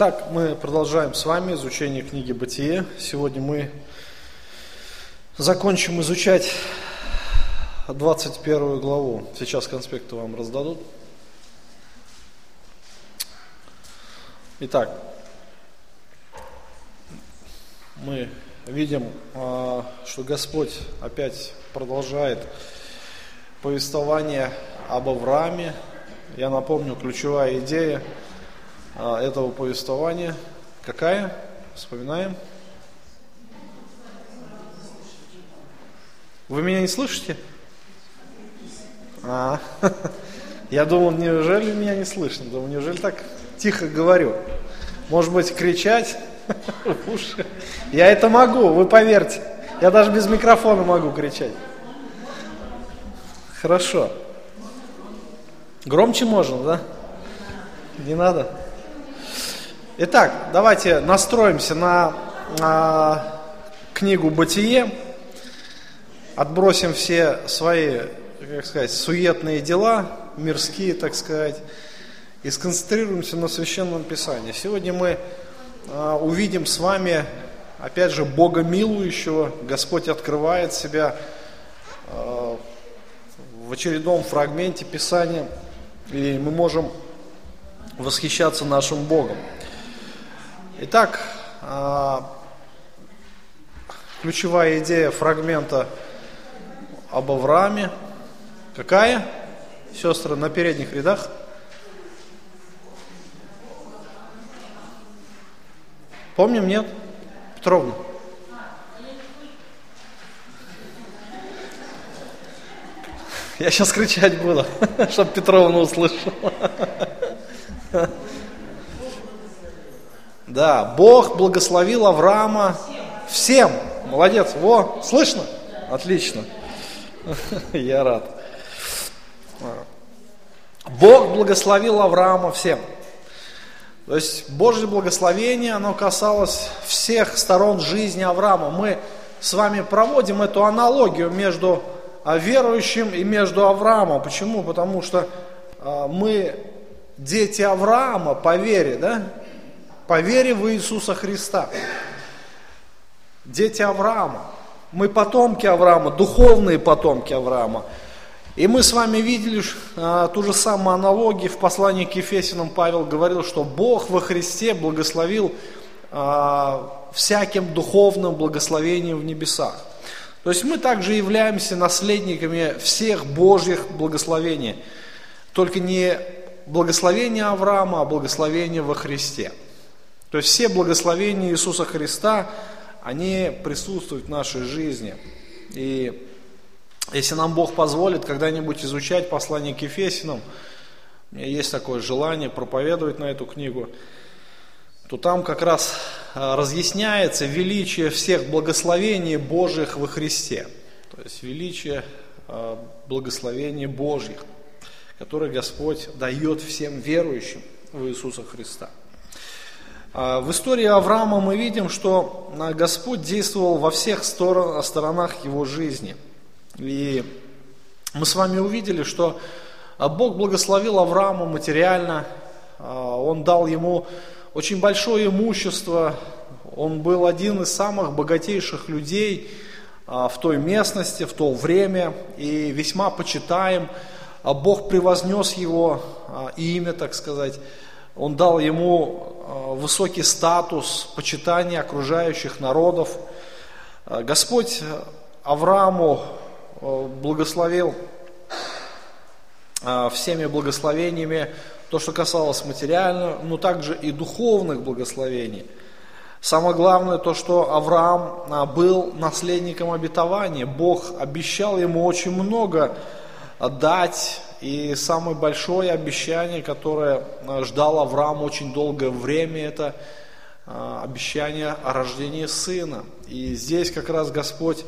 Итак, мы продолжаем с вами изучение книги «Бытие». Сегодня мы закончим изучать 21 главу. Сейчас конспекты вам раздадут. Итак, мы видим, а, что Господь опять продолжает повествование об Аврааме. Я напомню, ключевая идея – этого повествования. Какая? Вспоминаем. Вы меня не слышите? А, я думал, неужели меня не слышно? Думал, неужели так тихо говорю? Может быть, кричать уши? Я это могу, вы поверьте. Я даже без микрофона могу кричать. Хорошо. Громче можно, да? Не надо? Итак, давайте настроимся на, на книгу «Бытие», отбросим все свои, как сказать, суетные дела, мирские, так сказать, и сконцентрируемся на Священном Писании. Сегодня мы а, увидим с вами, опять же, Бога милующего. Господь открывает себя а, в очередном фрагменте Писания, и мы можем восхищаться нашим Богом. Итак, а, ключевая идея фрагмента об Аврааме. Какая? Сестры на передних рядах. Помним, нет? Петровна. Я сейчас кричать буду, чтобы Петровна услышала. Да, Бог благословил Авраама всем. Молодец. Во, слышно? Отлично. Я рад. Бог благословил Авраама всем. То есть Божье благословение, оно касалось всех сторон жизни Авраама. Мы с вами проводим эту аналогию между а, верующим и между Авраамом. Почему? Потому что а, мы дети Авраама по вере, да? По вере в Иисуса Христа. Дети Авраама. Мы потомки Авраама, духовные потомки Авраама. И мы с вами видели а, ту же самую аналогию в послании к Ефесиным. Павел говорил, что Бог во Христе благословил а, всяким духовным благословением в небесах. То есть мы также являемся наследниками всех Божьих благословений. Только не благословение Авраама, а благословение во Христе. То есть все благословения Иисуса Христа, они присутствуют в нашей жизни. И если нам Бог позволит когда-нибудь изучать послание к Ефесинам, у меня есть такое желание проповедовать на эту книгу, то там как раз а, разъясняется величие всех благословений Божьих во Христе. То есть величие а, благословений Божьих, которые Господь дает всем верующим в Иисуса Христа. А, в истории Авраама мы видим, что а, Господь действовал во всех сторонах его жизни. И мы с вами увидели, что а, Бог благословил Авраама материально, Он дал ему очень большое имущество, он был один из самых богатейших людей в той местности, в то время, и весьма почитаем. Бог превознес его имя, так сказать. Он дал ему э, высокий статус, почитания окружающих народов. Э, Господь Аврааму э, благословил всеми благословениями то, что касалось материального, но также и духовных благословений. Самое главное то, что Авраам был наследником обетования. Бог обещал ему очень много дать и самое большое обещание, которое э, ждал Авраам очень долгое время, это э, обещание о рождении сына. И здесь как раз Господь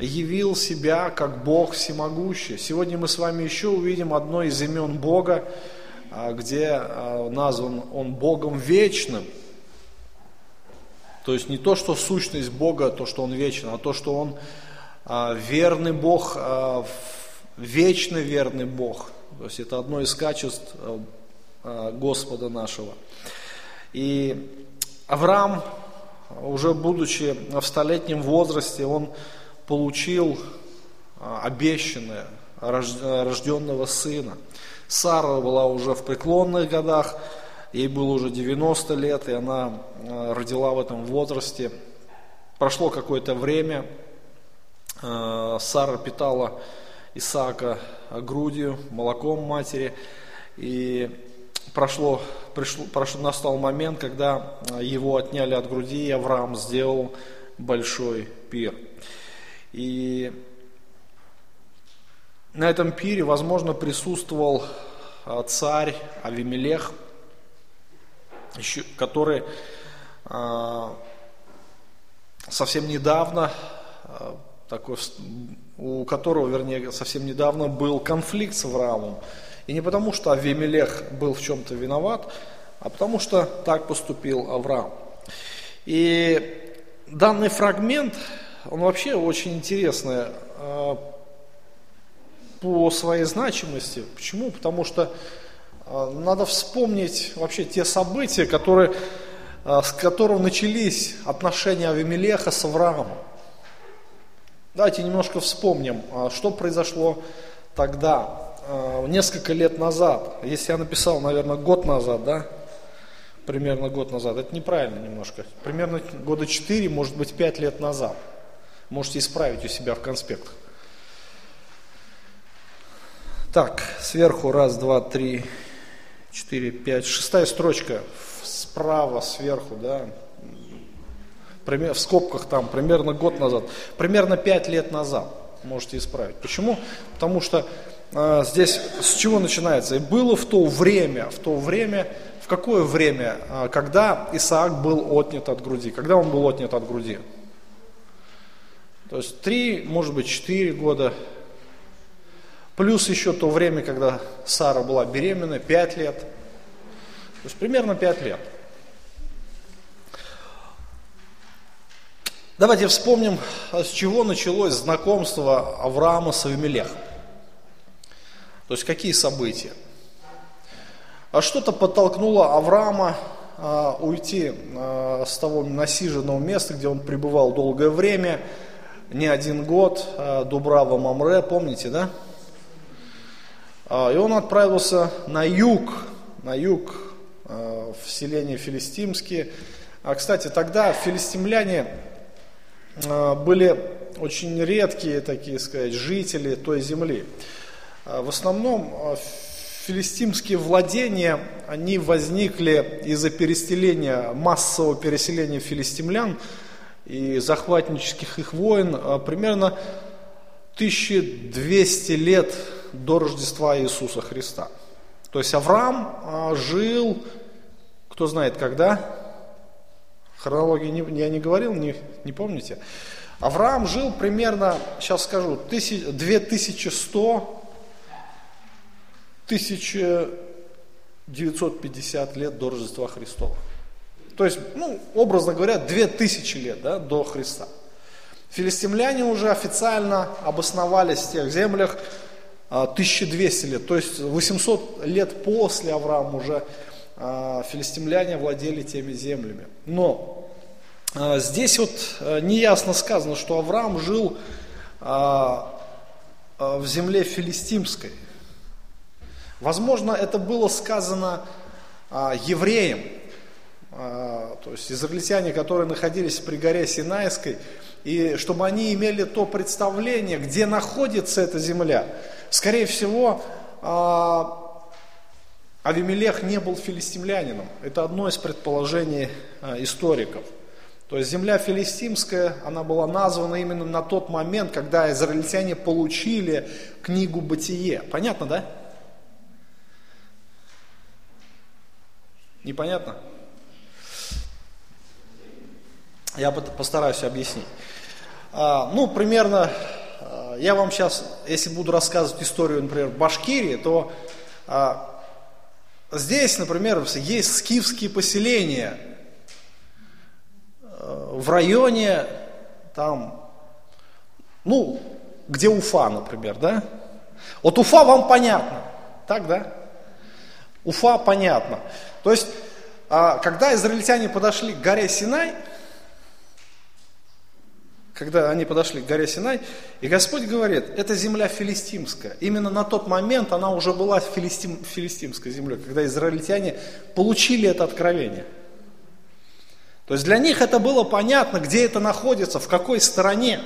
явил себя как Бог всемогущий. Сегодня мы с вами еще увидим одно из имен Бога, э, где назван Он Богом вечным. То есть не то, что сущность Бога, то, что Он вечен, а то, что Он верный Бог вечный верный Бог. То есть это одно из качеств э, э, Господа нашего. И Авраам, уже будучи в столетнем возрасте, он получил а, обещанное рожденного сына. Сара была уже в преклонных годах, ей было уже 90 лет, и она родила в этом возрасте. Прошло какое-то время, Сара питала Исаака грудью, молоком матери, и прошло, пришло, прошло, настал момент, когда его отняли от груди, и Авраам сделал большой пир. И на этом пире, возможно, присутствовал а, царь Авимелех, который а, совсем недавно, а, такой, у которого, вернее, совсем недавно был конфликт с Авраамом. И не потому, что Авимелех был в чем-то виноват, а потому что так поступил Авраам. И данный фрагмент, он вообще очень интересный э, по своей значимости. Почему? Потому что э, надо вспомнить вообще те события, которые, э, с которых начались отношения Авимелеха с Авраамом. Давайте немножко вспомним, что произошло тогда. Э, несколько лет назад, если я написал, наверное, год назад, да, примерно год назад, это неправильно немножко, примерно года 4, может быть 5 лет назад. Можете исправить у себя в конспектах. Так, сверху раз, два, три, четыре, пять, шестая строчка справа, сверху, да, в скобках там, примерно год назад, примерно пять лет назад можете исправить. Почему? Потому что а, здесь с чего начинается? И было в то время, в то время, в какое время, а, когда Исаак был отнят от груди? Когда он был отнят от груди? То есть три, может быть, четыре года. Плюс еще то время, когда Сара была беременна, пять лет. То есть примерно пять лет. Давайте вспомним, с чего началось знакомство Авраама с Авимелехом. То есть какие события? А что-то подтолкнуло Авраама а, уйти а, с того насиженного места, где он пребывал долгое время, не один год, а, Дубрава Мамре, помните, да? А, и он отправился на юг, на юг, а, в селение Филистимские. А, кстати, тогда филистимляне были очень редкие, такие сказать, жители той земли. А, в основном а, филистимские владения, они возникли из-за переселения, массового переселения филистимлян и захватнических их войн а, примерно 1200 лет до Рождества Иисуса Христа. То есть Авраам жил, кто знает когда, хронологии я не говорил, не, не помните. Авраам жил примерно, сейчас скажу, 2100 1950 лет до Рождества Христова. То есть, ну, образно говоря, 2000 лет да, до Христа. Филистимляне уже официально обосновались в тех землях 1200 а, лет, то есть 800 лет после Авраама уже филистимляне владели теми землями. Но а, здесь вот неясно сказано, что Авраам жил в земле филистимской. Возможно, это было сказано а, евреям, а, то есть израильтяне, которые находились при горе Синайской, и чтобы они имели то представление, где находится эта земля. Скорее всего, а, Авимелех не был филистимлянином. Это одно из предположений а, историков. То есть земля филистимская, она была названа именно на тот момент, когда израильтяне получили книгу «Бытие». Понятно, да? Непонятно? Я постараюсь объяснить. А, ну, примерно, а, я вам сейчас, если буду рассказывать историю, например, Башкирии, то а, здесь, например, есть скифские поселения в районе, там, ну, где Уфа, например, да? Вот Уфа вам понятно, так, да? Уфа понятно. То есть а, когда израильтяне подошли к горе Синай, когда они подошли к горе Синай, и Господь говорит, это земля филистимская. Именно на тот момент она уже была филистим, филистимской землей, когда израильтяне получили это откровение. То есть для них это было понятно, где это находится, в какой стороне.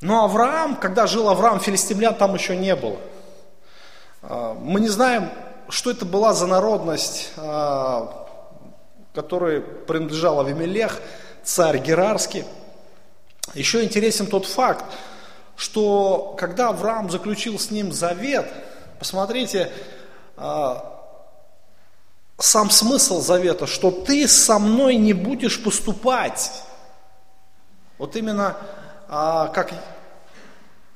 Но Авраам, когда жил Авраам, филистимлян там еще не было. А, мы не знаем, что это была за народность, а, которой принадлежал Авимелех, царь Герарский. Еще интересен тот факт, что когда Авраам заключил с ним завет, посмотрите, а, сам смысл завета, что ты со мной не будешь поступать. Вот именно а, как,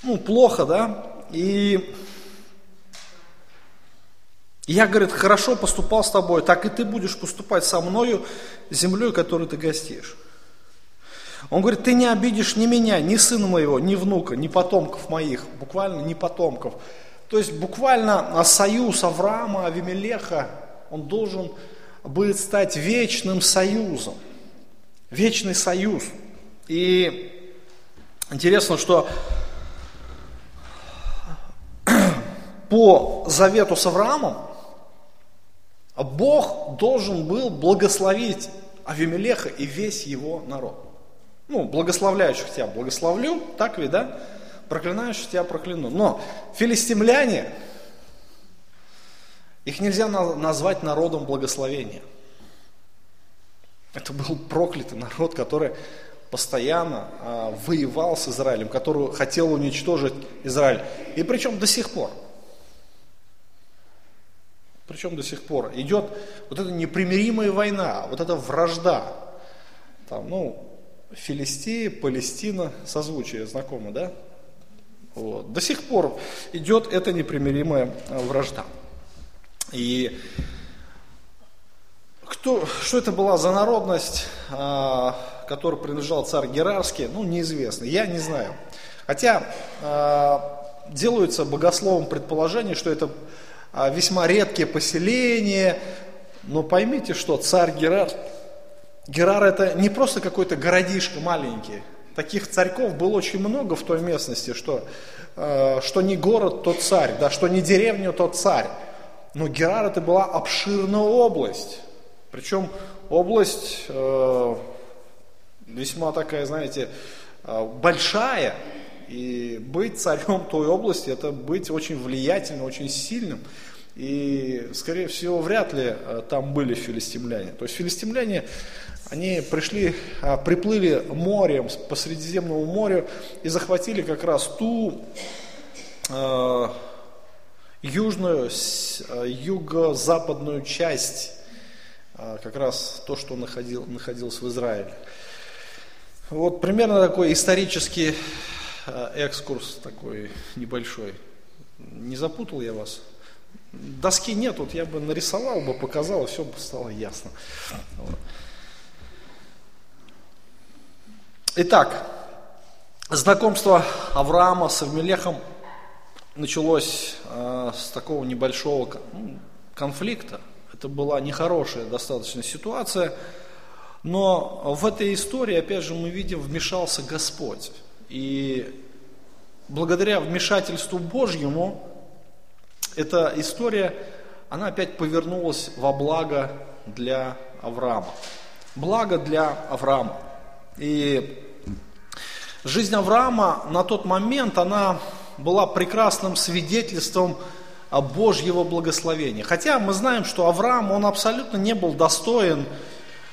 ну, плохо, да, и я, говорит, хорошо поступал с тобой, так и ты будешь поступать со мною, землей, которой ты гостишь. Он говорит, ты не обидишь ни меня, ни сына моего, ни внука, ни потомков моих, буквально ни потомков. То есть буквально союз Авраама, Авимелеха, он должен будет стать вечным союзом. Вечный союз. И интересно, что по завету с Авраамом Бог должен был благословить Авимелеха и весь его народ. Ну, благословляющих тебя благословлю, так ведь, да? Проклинающих тебя прокляну. Но филистимляне, их нельзя назвать народом благословения. Это был проклятый народ, который постоянно а, воевал с Израилем, который хотел уничтожить Израиль. И причем до сих пор – причем до сих пор. Идет вот эта непримиримая война, вот эта вражда. Там, ну, Филистия, Палестина, созвучие знакомо, да? Вот. До сих пор идет эта непримиримая э, вражда. И кто, что это была за народность, а, которой принадлежал царь Герарский, ну, неизвестно, я не знаю. Хотя а, делаются богословом предположение, что это весьма редкие поселения. Но поймите, что царь Герар, Герар это не просто какой-то городишко маленький. Таких царьков было очень много в той местности, что, э, что не город, тот царь, да, что не деревня, тот царь. Но Герар это была обширная область. Причем область э, весьма такая, знаете, э, большая, и быть царем той области, это быть очень влиятельным, очень сильным. И, скорее всего, вряд ли э, там были филистимляне. То есть филистимляне, они пришли, а, приплыли морем по Средиземному морю и захватили как раз ту э, южную, э, юго-западную часть, э, как раз то, что находил, находилось в Израиле. Вот примерно такой исторический Э, экскурс такой небольшой. Не запутал я вас? Доски нет, вот я бы нарисовал бы, показал, и все бы стало ясно. Итак, знакомство Авраама с Авмелехом началось э, с такого небольшого ну, конфликта. Это была нехорошая достаточно ситуация, но в этой истории, опять же, мы видим, вмешался Господь. И благодаря вмешательству Божьему, эта история, она опять повернулась во благо для Авраама. Благо для Авраама. И жизнь Авраама на тот момент, она была прекрасным свидетельством Божьего благословения. Хотя мы знаем, что Авраам, он абсолютно не был достоин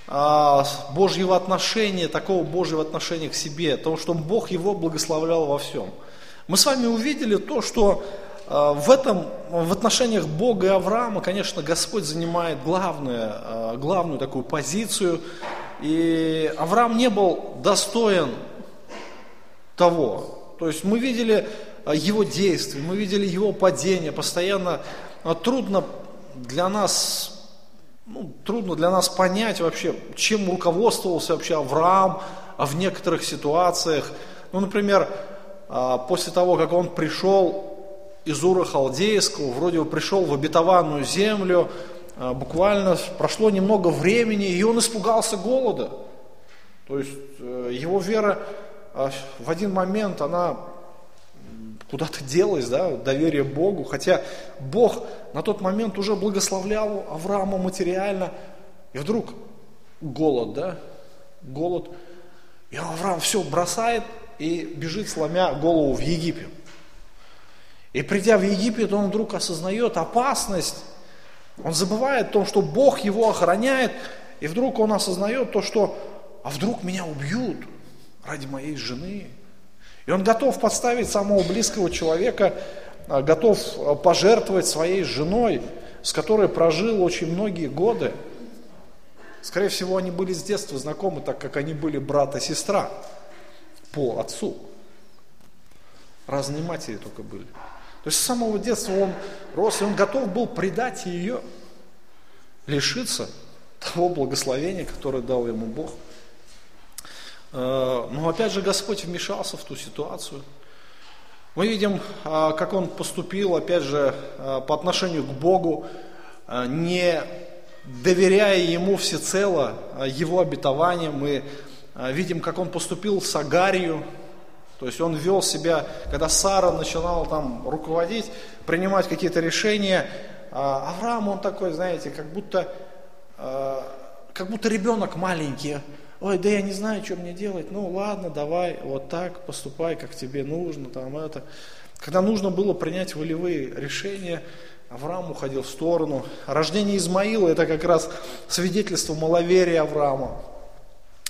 а, Божьего отношения, такого Божьего отношения к себе, того, что Бог его благословлял во всем. Мы с вами увидели то, что в этом, в отношениях Бога и Авраама, конечно, Господь занимает главную, а, главную такую позицию. И Авраам не был достоин того. То есть мы видели его действия, мы видели его падение, постоянно трудно для нас ну, трудно для нас понять вообще, чем руководствовался вообще Авраам а в некоторых ситуациях. Ну, например, а, после того, как он пришел из Ура Халдейского, вроде бы пришел в обетованную землю, а, буквально прошло немного времени, и он испугался голода. То есть э, его вера а, в один момент, она куда-то делась, да, доверие Богу, хотя Бог на тот момент уже благословлял Авраама материально, и вдруг голод, да, голод, и Авраам все бросает и бежит, сломя голову в Египет. И придя в Египет, он вдруг осознает опасность, он забывает о том, что Бог его охраняет, и вдруг он осознает то, что а вдруг меня убьют ради моей жены. И он готов подставить самого близкого человека, а, готов а, пожертвовать своей женой, с которой прожил очень многие годы. Скорее всего, они были с детства знакомы, так как они были брат и сестра по отцу. Разные матери только были. То есть с самого детства он рос, и он готов был предать ее, лишиться того благословения, которое дал ему Бог. Э, но опять же Господь вмешался в ту ситуацию. Мы видим, э, как он поступил, опять же, э, по отношению к Богу, не доверяя Ему всецело Его обетованиям. Мы видим, как он поступил с Агарью, то есть он вел себя, когда Сара начинала там руководить, принимать какие-то решения, Авраам, он такой, знаете, как будто, как будто ребенок маленький, ой, да я не знаю, что мне делать, ну ладно, давай, вот так, поступай, как тебе нужно, там это. Когда нужно было принять волевые решения, Авраам уходил в сторону. Рождение Измаила – это как раз свидетельство маловерия Авраама.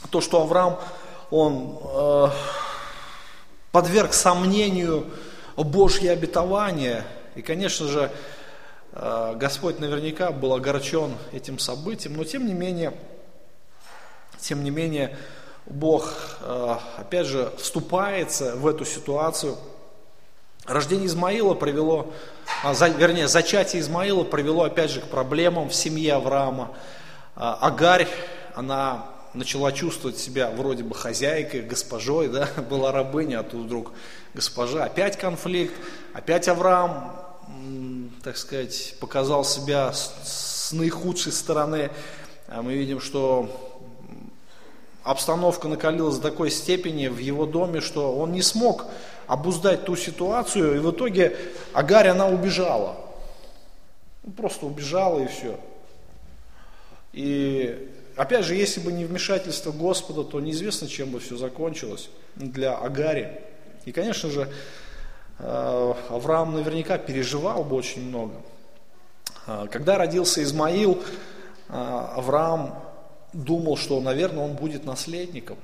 То, что Авраам, он э, подверг сомнению Божье обетование. И, конечно же, э, Господь наверняка был огорчен этим событием, но тем не менее – тем не менее, Бог, э, опять же, вступается в эту ситуацию. Рождение Измаила привело, а, вернее, зачатие Измаила привело, опять же, к проблемам в семье Авраама. А, Агарь, она начала чувствовать себя вроде бы хозяйкой, госпожой, да, была рабыня, а тут вдруг госпожа. Опять конфликт, опять Авраам, так сказать, показал себя с, с наихудшей стороны. А мы видим, что обстановка накалилась до такой степени в его доме, что он не смог обуздать ту ситуацию, и в итоге Агарь, она убежала. Просто убежала и все. И опять же, если бы не вмешательство Господа, то неизвестно, чем бы все закончилось для Агари. И, конечно же, э, Авраам наверняка переживал бы очень много. Э, когда родился Измаил, э, Авраам думал, что, наверное, он будет наследником.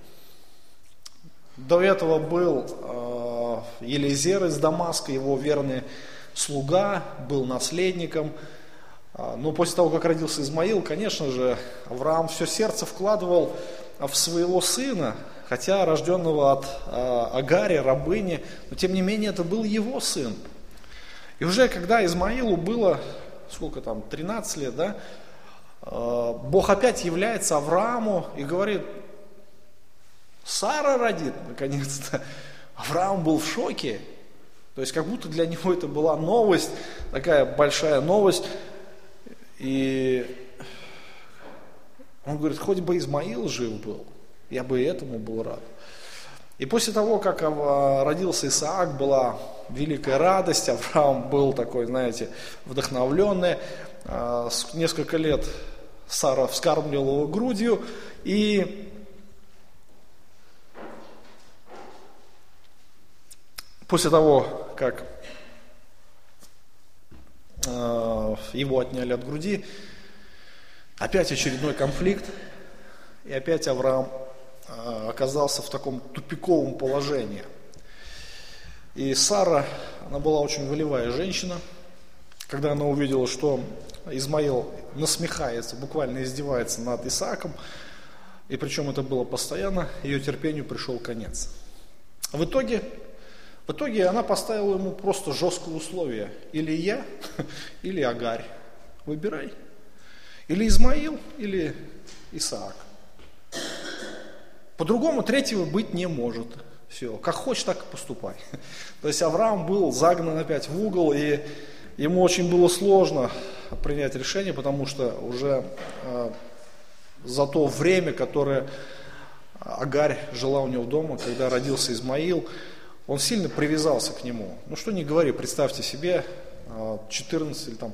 До этого был Елизер из Дамаска, его верный слуга, был наследником. Э, но после того, как родился Измаил, конечно же, Авраам все сердце вкладывал в своего сына, хотя рожденного от э, Агари, рабыни, но тем не менее это был его сын. И уже когда Измаилу было, сколько там, 13 лет, да, Э, Бог опять является Аврааму и говорит, Сара родит, наконец-то. Авраам был в шоке. То есть как будто для него это была новость, такая большая новость. И он говорит, хоть бы Измаил жив был, я бы этому был рад. И после того, как родился Исаак, была великая радость, Авраам был такой, знаете, вдохновленный. Э, несколько лет Сара вскармливала его грудью, и после того, как его отняли от груди, опять очередной конфликт, и опять Авраам э, оказался в таком тупиковом положении. И Сара, она была очень волевая женщина, когда она увидела, что Измаил насмехается, буквально издевается над Исааком, и причем это было постоянно, ее терпению пришел конец. В итоге, в итоге она поставила ему просто жесткое условие. Или я, или Агарь. Выбирай. Или Измаил, или Исаак. По-другому третьего быть не может. Все, как хочешь, так и поступай. То есть Авраам был загнан опять в угол, и ему очень было сложно принять решение, потому что уже э, за то время, которое Агарь жила у него дома, когда родился Измаил, он сильно привязался к нему. Ну что не говори, представьте себе, 14 или там,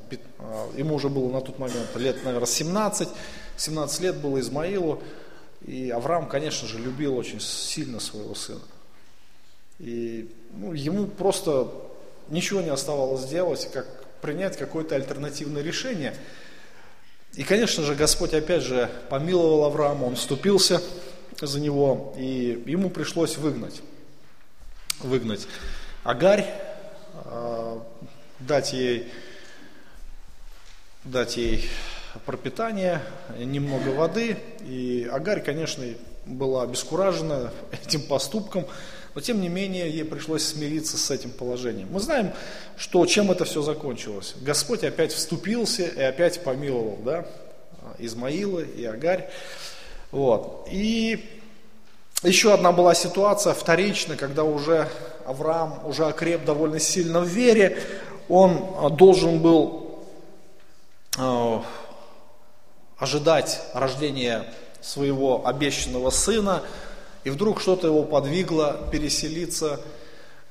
ему уже было на тот момент лет, наверное, 17, 17 лет было Измаилу, и Авраам, конечно же, любил очень сильно своего сына. И ну, ему просто ничего не оставалось делать, как принять какое-то альтернативное решение. И, конечно же, Господь опять же помиловал Авраама, он вступился за него, и ему пришлось выгнать, выгнать Агарь, а, дать ей, дать ей пропитание, немного воды. И Агарь, конечно, была обескуражена этим поступком, но тем не менее ей пришлось смириться с этим положением. Мы знаем, что чем это все закончилось. Господь опять вступился и опять помиловал да, Измаила и Агарь. Вот. И еще одна была ситуация вторичная, когда уже Авраам уже окреп довольно сильно в вере, он а, должен был а, ожидать рождения своего обещанного сына, и вдруг что-то его подвигло переселиться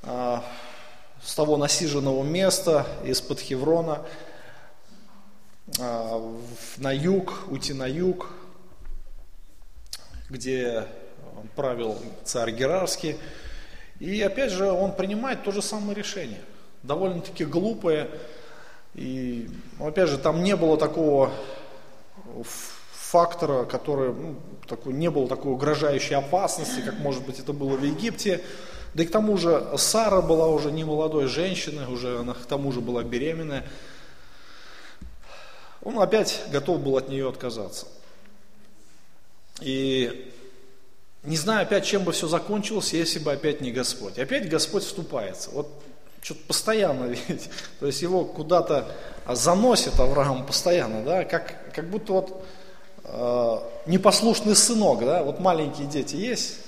э, с того насиженного места из-под Хеврона на юг, уйти на юг, где правил царь Герарский. И опять же он принимает то же самое решение, довольно-таки глупое. И опять же там не было такого фактора, который, ну, такой, не было такой угрожающей опасности, как может быть это было в Египте. Да и к тому же Сара была уже не молодой женщиной, уже она к тому же была беременная. Он опять готов был от нее отказаться. И не знаю опять, чем бы все закончилось, если бы опять не Господь. Опять Господь вступается. Вот что-то постоянно ведь, то есть его куда-то заносит Авраам постоянно, да, как, как будто вот э, непослушный сынок, да, вот маленькие дети есть,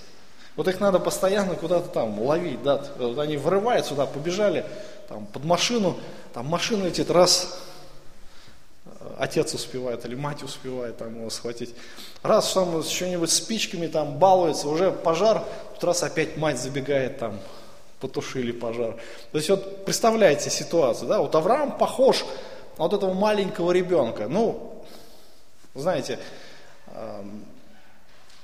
вот их надо постоянно куда-то там ловить, да, вот они вырывают сюда, побежали там под машину, там машина летит, раз, отец успевает или мать успевает там его схватить. Раз там с что-нибудь спичками там балуется, уже пожар, тут раз опять мать забегает там, потушили пожар. То есть вот представляете ситуацию, да, вот Авраам похож на вот этого маленького ребенка. Ну, знаете,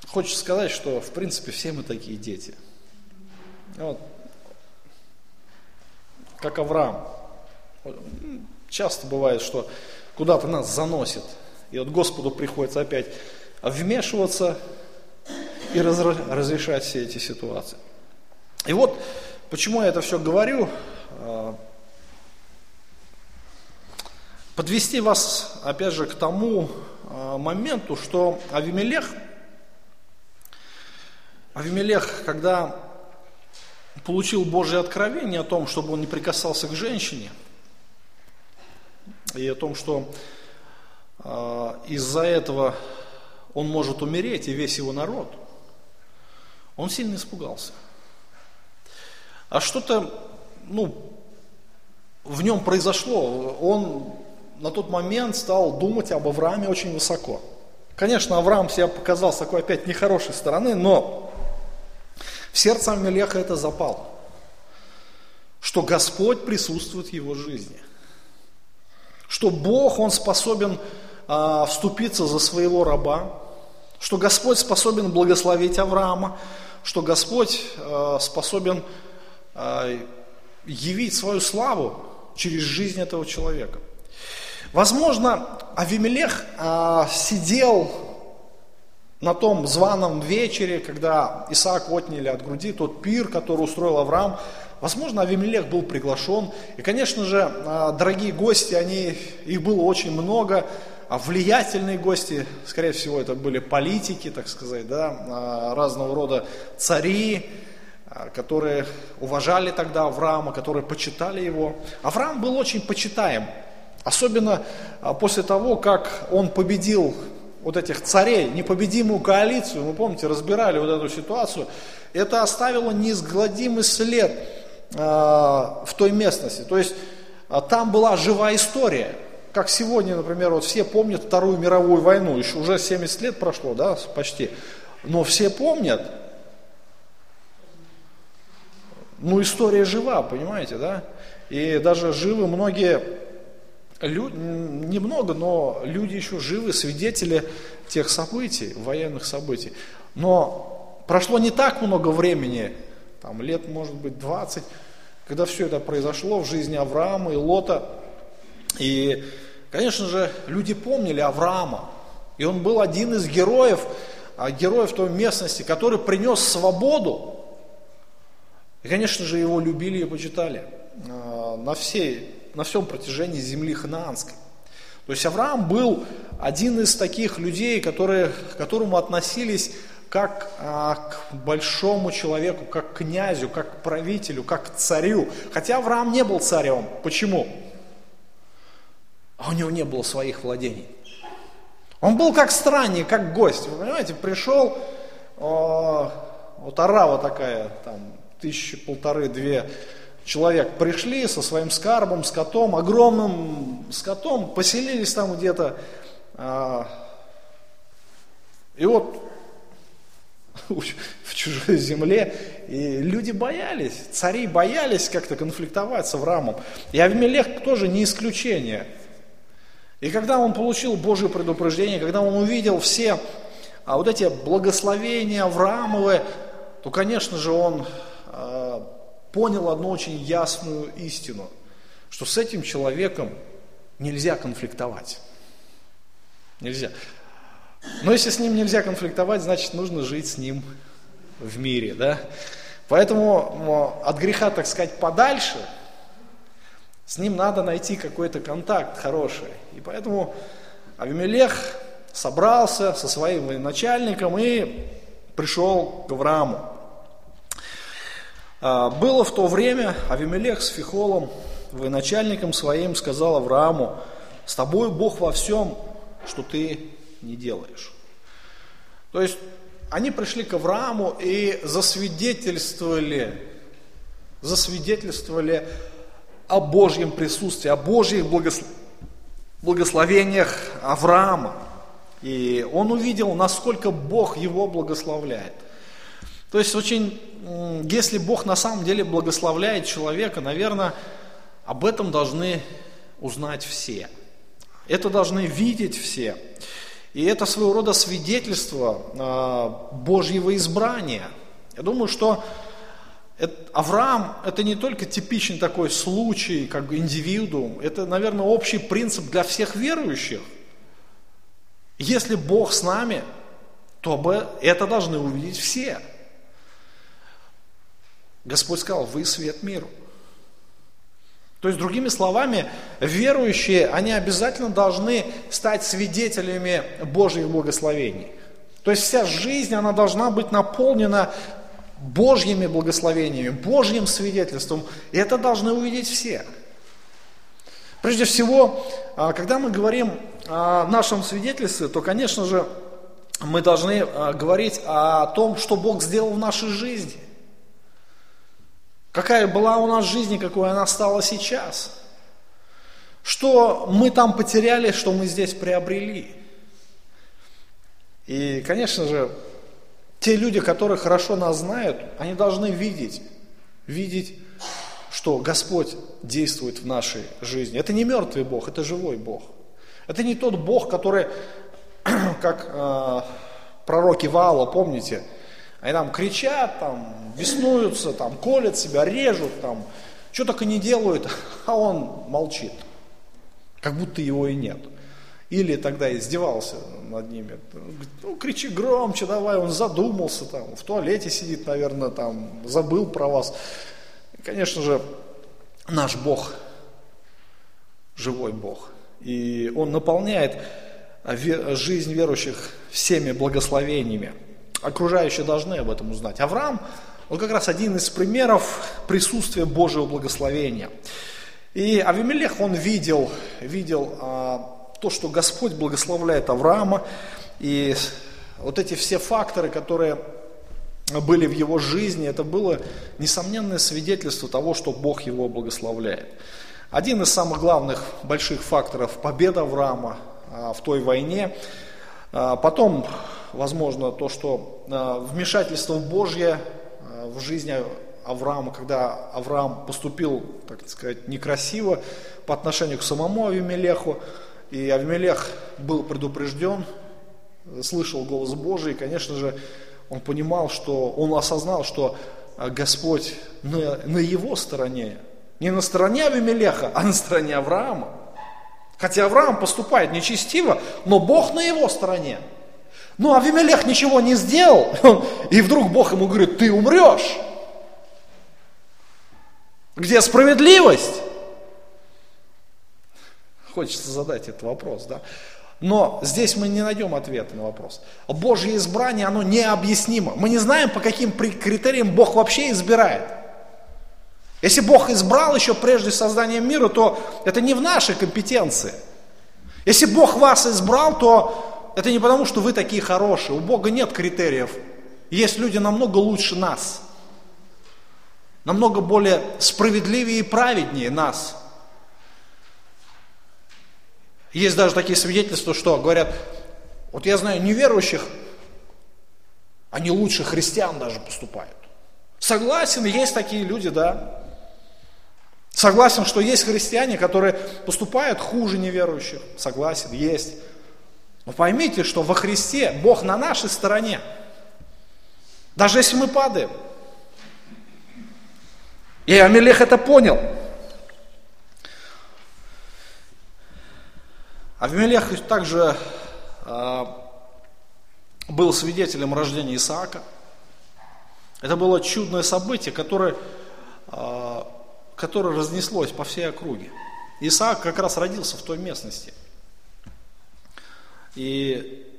хочется сказать, что в принципе все мы такие дети. Вот. Как Авраам. Часто бывает, что куда-то нас заносит, и вот Господу приходится опять вмешиваться и разрешать все эти ситуации. И вот почему я это все говорю, а, подвести вас, опять же, к тому э, моменту, что Авимелех, Авимелех, когда получил Божье откровение о том, чтобы он не прикасался к женщине, и о том, что э, из-за этого он может умереть, и весь его народ, он сильно испугался. А что-то, ну, в нем произошло. Он на тот момент стал думать об Аврааме очень высоко. Конечно, Авраам себя показал с такой опять нехорошей стороны, но в сердце Амелеха это запало, что Господь присутствует в его жизни, что Бог, Он способен а, вступиться за своего раба, что Господь способен благословить Авраама, что Господь а, способен а, явить свою славу через жизнь этого человека – Возможно, Авимелех а, сидел на том званом вечере, когда Исаак отняли от груди тот пир, который устроил Авраам. Возможно, Авимелех был приглашен. И, конечно же, а, дорогие гости, они, их было очень много. А влиятельные гости, скорее всего, это были политики, так сказать, да, а, разного рода цари, а, которые уважали тогда Авраама, которые почитали его. Авраам был очень почитаем. Особенно после того, как он победил вот этих царей, непобедимую коалицию, вы помните, разбирали вот эту ситуацию, это оставило неизгладимый след э, в той местности. То есть э, там была живая история. как сегодня, например, вот все помнят Вторую мировую войну, еще уже 70 лет прошло, да, почти, но все помнят. Ну, история жива, понимаете, да? И даже живы многие, люди, немного, но люди еще живы, свидетели тех событий, военных событий. Но прошло не так много времени, там лет, может быть, 20, когда все это произошло в жизни Авраама и Лота. И, конечно же, люди помнили Авраама. И он был один из героев, а, героев той местности, который принес свободу. И, конечно же, его любили и почитали а, на, всей, на всем протяжении земли ханаанской. То есть Авраам был один из таких людей, которые, к которому относились как а, к большому человеку, как к князю, как к правителю, как к царю. Хотя Авраам не был царем. Почему? А у него не было своих владений. Он был как странник, как гость. Вы понимаете, пришел, э, вот арава такая, там, тысячи, полторы, две человек пришли со своим скарбом, скотом, огромным скотом, поселились там где-то. Э, и вот в чужой земле. И люди боялись, цари боялись как-то конфликтовать с Авраамом. И Авимелех тоже не исключение. И когда он получил Божье предупреждение, когда он увидел все а вот эти благословения Авраамовы, то, конечно же, он понял одну очень ясную истину, что с этим человеком нельзя конфликтовать. Нельзя. Но если с ним нельзя конфликтовать, значит нужно жить с ним в мире, да? Поэтому от греха, так сказать, подальше, с ним надо найти какой-то контакт хороший. И поэтому Авимелех собрался со своим начальником и пришел к Аврааму. А, было в то время Авимелех с Фихолом, военачальником своим, сказал Аврааму, с тобой Бог во всем, что ты не делаешь. То есть они пришли к Аврааму и засвидетельствовали, засвидетельствовали о Божьем присутствии, о Божьих благословениях Авраама. И он увидел, насколько Бог его благословляет. То есть очень, если Бог на самом деле благословляет человека, наверное, об этом должны узнать все. Это должны видеть все. И это своего рода свидетельство э, Божьего избрания. Я думаю, что Авраам – это не только типичный такой случай, как индивидуум, это, наверное, общий принцип для всех верующих. Если Бог с нами, то это должны увидеть все. Господь сказал, вы свет миру. То есть, другими словами, верующие, они обязательно должны стать свидетелями Божьих благословений. То есть вся жизнь, она должна быть наполнена Божьими благословениями, Божьим свидетельством. И это должны увидеть все. Прежде всего, а, когда мы говорим о нашем свидетельстве, то, конечно же, мы должны а, говорить о том, что Бог сделал в нашей жизни – Какая была у нас жизнь какой она стала сейчас. Что мы там потеряли, что мы здесь приобрели. И, конечно же, те люди, которые хорошо нас знают, они должны видеть, видеть, что Господь действует в нашей жизни. Это не мертвый Бог, это живой Бог. Это не тот Бог, который, как э, пророки Вала, помните, они там кричат, там, беснуются, там, колят себя, режут, там, что только не делают, а он молчит, как будто его и нет. Или тогда издевался над ними. Ну, кричи громче давай, он задумался там, в туалете сидит, наверное, там, забыл про вас. И, конечно же, наш Бог, живой Бог. И Он наполняет жизнь верующих всеми благословениями окружающие должны об этом узнать. Авраам, он как раз один из примеров присутствия Божьего благословения. И Авимелех, он видел, видел а, то, что Господь благословляет Авраама, и вот эти все факторы, которые были в его жизни, это было несомненное свидетельство того, что Бог его благословляет. Один из самых главных больших факторов победа Авраама а, в той войне. А, потом, возможно, то, что а, вмешательство Божье в жизни Авраама, когда Авраам поступил, так сказать, некрасиво по отношению к самому Авимелеху, и Авимелех был предупрежден, слышал голос Божий, и, конечно же, он понимал, что он осознал, что Господь на, на его стороне, не на стороне Авимелеха, а на стороне Авраама. Хотя Авраам поступает нечестиво, но Бог на его стороне. Но Авимелех ничего не сделал, и вдруг Бог ему говорит, ты умрешь. Где справедливость? Хочется задать этот вопрос, да? Но здесь мы не найдем ответа на вопрос. Божье избрание, оно необъяснимо. Мы не знаем, по каким критериям Бог вообще избирает. Если Бог избрал еще прежде создания мира, то это не в нашей компетенции. Если Бог вас избрал, то это не потому, что вы такие хорошие. У Бога нет критериев. Есть люди намного лучше нас. Намного более справедливее и праведнее нас. Есть даже такие свидетельства, что говорят, вот я знаю неверующих, они лучше христиан даже поступают. Согласен, есть такие люди, да. Согласен, что есть христиане, которые поступают хуже неверующих. Согласен, есть. Но поймите, что во Христе Бог на нашей стороне. Даже если мы падаем. И Амелех это понял. Авимелех также э, был свидетелем рождения Исаака. Это было чудное событие, которое э, которое разнеслось по всей округе. Исаак как раз родился в той местности. И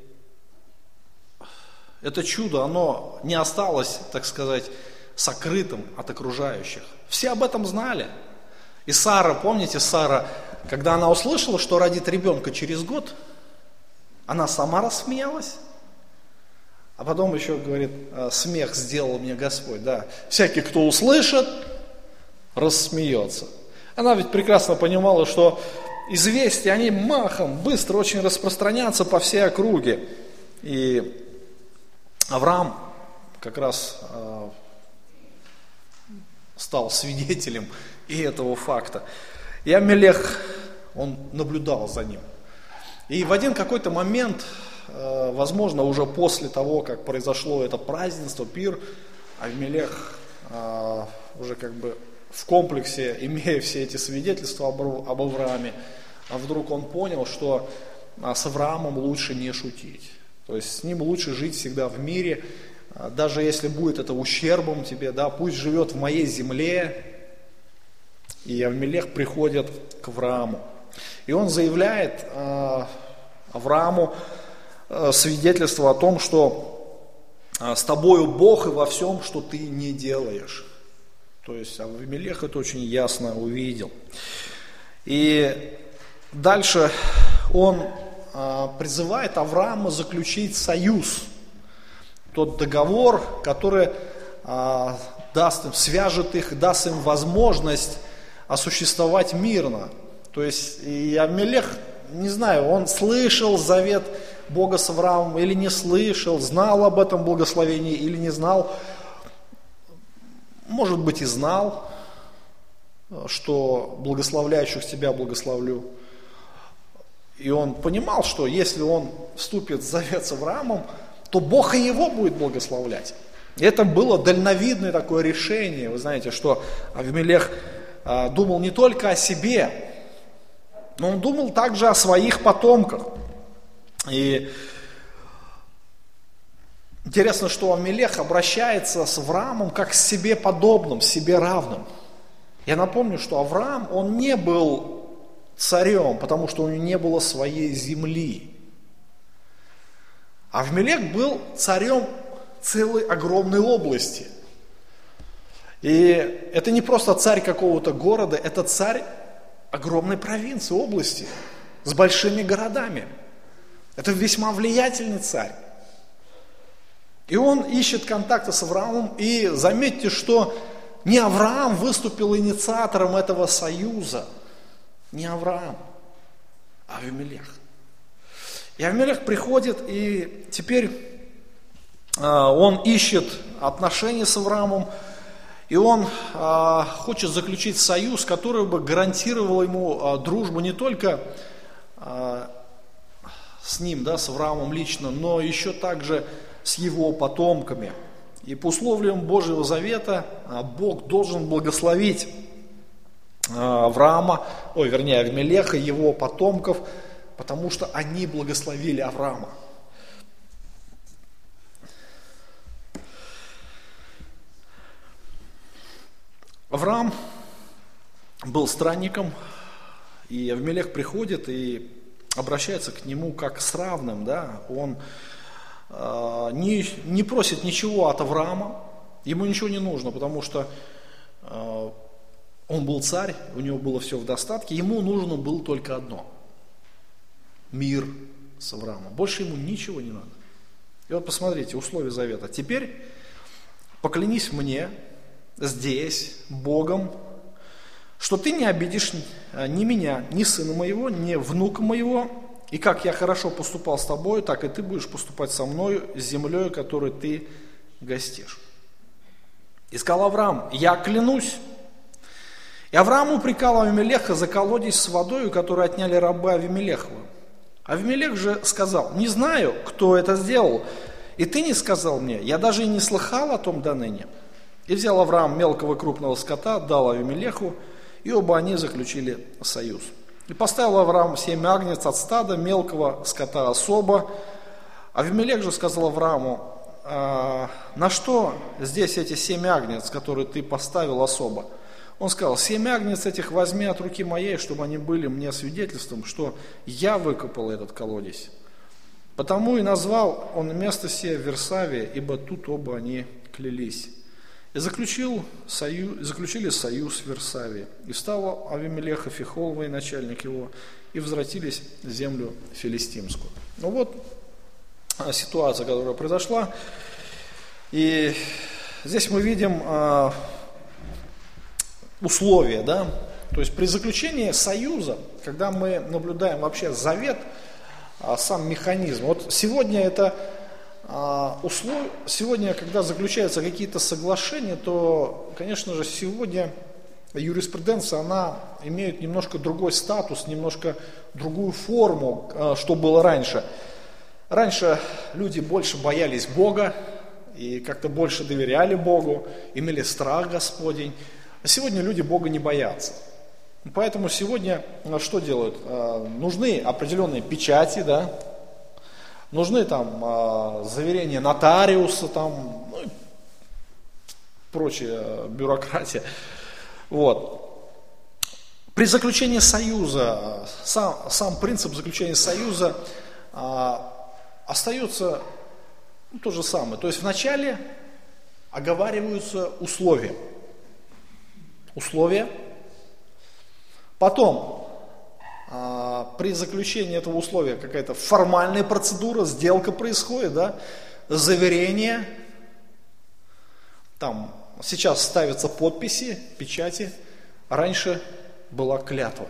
это чудо, оно не осталось, так сказать, сокрытым от окружающих. Все об этом знали. И Сара, помните, Сара, когда она услышала, что родит ребенка через год, она сама рассмеялась. А потом еще говорит, «Э, смех сделал мне Господь. Да. Всякий, кто услышит, рассмеется. Она ведь прекрасно понимала, что известия, они махом, быстро очень распространятся по всей округе. И Авраам как раз э, стал свидетелем и этого факта. И Амелех, он наблюдал за ним. И в один какой-то момент, э, возможно, уже после того, как произошло это празднество, пир, Авимелех э, уже как бы в комплексе, имея все эти свидетельства об, Аврааме, а вдруг он понял, что а, с Авраамом лучше не шутить. То есть с ним лучше жить всегда в мире, а, даже если будет это ущербом тебе, да, пусть живет в моей земле. И Авмелех приходит к Аврааму. И он заявляет Аврааму свидетельство о том, что с тобою Бог и во всем, что ты не делаешь. То есть Авимелех это очень ясно увидел. И дальше он а, призывает Авраама заключить союз, тот договор, который а, даст им, свяжет их, даст им возможность осуществовать мирно. То есть и Авмелех, не знаю, он слышал завет Бога с Авраамом или не слышал, знал об этом благословении или не знал, может быть и знал, что благословляющих тебя благословлю. И он понимал, что если он вступит в завет с Авраамом, то Бог и его будет благословлять. И это было дальновидное такое решение. Вы знаете, что Авимелех а, думал не только о себе, но он думал также о своих потомках. И Интересно, что Амелех обращается с Авраамом как с себе подобным, себе равным. Я напомню, что Авраам, он не был царем, потому что у него не было своей земли. Авмелек был царем целой огромной области. И это не просто царь какого-то города, это царь огромной провинции, области, с большими городами. Это весьма влиятельный царь. И он ищет контакта с Авраамом, и заметьте, что не Авраам выступил инициатором этого союза, Не Авраам, а Авимелех. И Авимелех приходит, и теперь а, он ищет отношения с Авраамом, и он а, хочет заключить союз, который бы гарантировал ему а, дружбу не только с ним, да, с Авраамом лично, но еще также с его потомками. И по условиям Божьего Завета Бог должен благословить Авраама, ой, вернее, Авимелеха, его потомков, потому что они благословили Авраама. Авраам был странником, и Авмелех приходит и обращается к нему как с равным, да, он не, не просит ничего от Авраама, ему ничего не нужно, потому что э, он был царь, у него было все в достатке, ему нужно было только одно – мир с Авраамом, больше ему ничего не надо. И вот посмотрите, условия завета. Теперь поклянись мне, здесь, Богом, что ты не обидишь а, ни меня, ни сына моего, ни внука моего, и как я хорошо поступал с тобой, так и ты будешь поступать со мной, с землей, которой ты гостишь. И сказал Авраам, я клянусь. И Авраам упрекал Авимелеха за колодец с водой, которую отняли рабы Авимелехова. Авимелех же сказал, не знаю, кто это сделал, и ты не сказал мне, я даже и не слыхал о том до ныне. И взял Авраам мелкого крупного скота, дал Авимелеху, и оба они заключили союз. И поставил Авраам семь агнец от стада, мелкого скота особо. Авимелех же сказал Аврааму, а, на что здесь эти семь агнец, которые ты поставил особо? Он сказал, семь агнец этих возьми от руки моей, чтобы они были мне свидетельством, что я выкопал этот колодец. Потому и назвал он место сие Версавия, ибо тут оба они клялись. И заключил союз, заключили союз в Версавии. И встал Авимелеха Фихол, начальник его, и возвратились в землю филистимскую. Ну вот а, ситуация, которая произошла. И здесь мы видим а, условия, да, то есть при заключении союза, когда мы наблюдаем вообще завет, а, сам механизм. Вот сегодня это услов... Сегодня, когда заключаются какие-то соглашения, то, конечно же, сегодня юриспруденция, она имеет немножко другой статус, немножко другую форму, а, что было раньше. Раньше люди больше боялись Бога и как-то больше доверяли Богу, имели страх Господень. А сегодня люди Бога не боятся. Поэтому сегодня а, что делают? Нужны определенные печати, да, нужны там а, заверения нотариуса, там, ну, и прочая бюрократия. Вот. При заключении союза, сам, сам принцип заключения союза а, остается ну, то же самое. То есть вначале оговариваются условия. Условия. Потом при заключении этого условия какая-то формальная процедура, сделка происходит, да, заверение, там сейчас ставятся подписи, печати, раньше была клятва,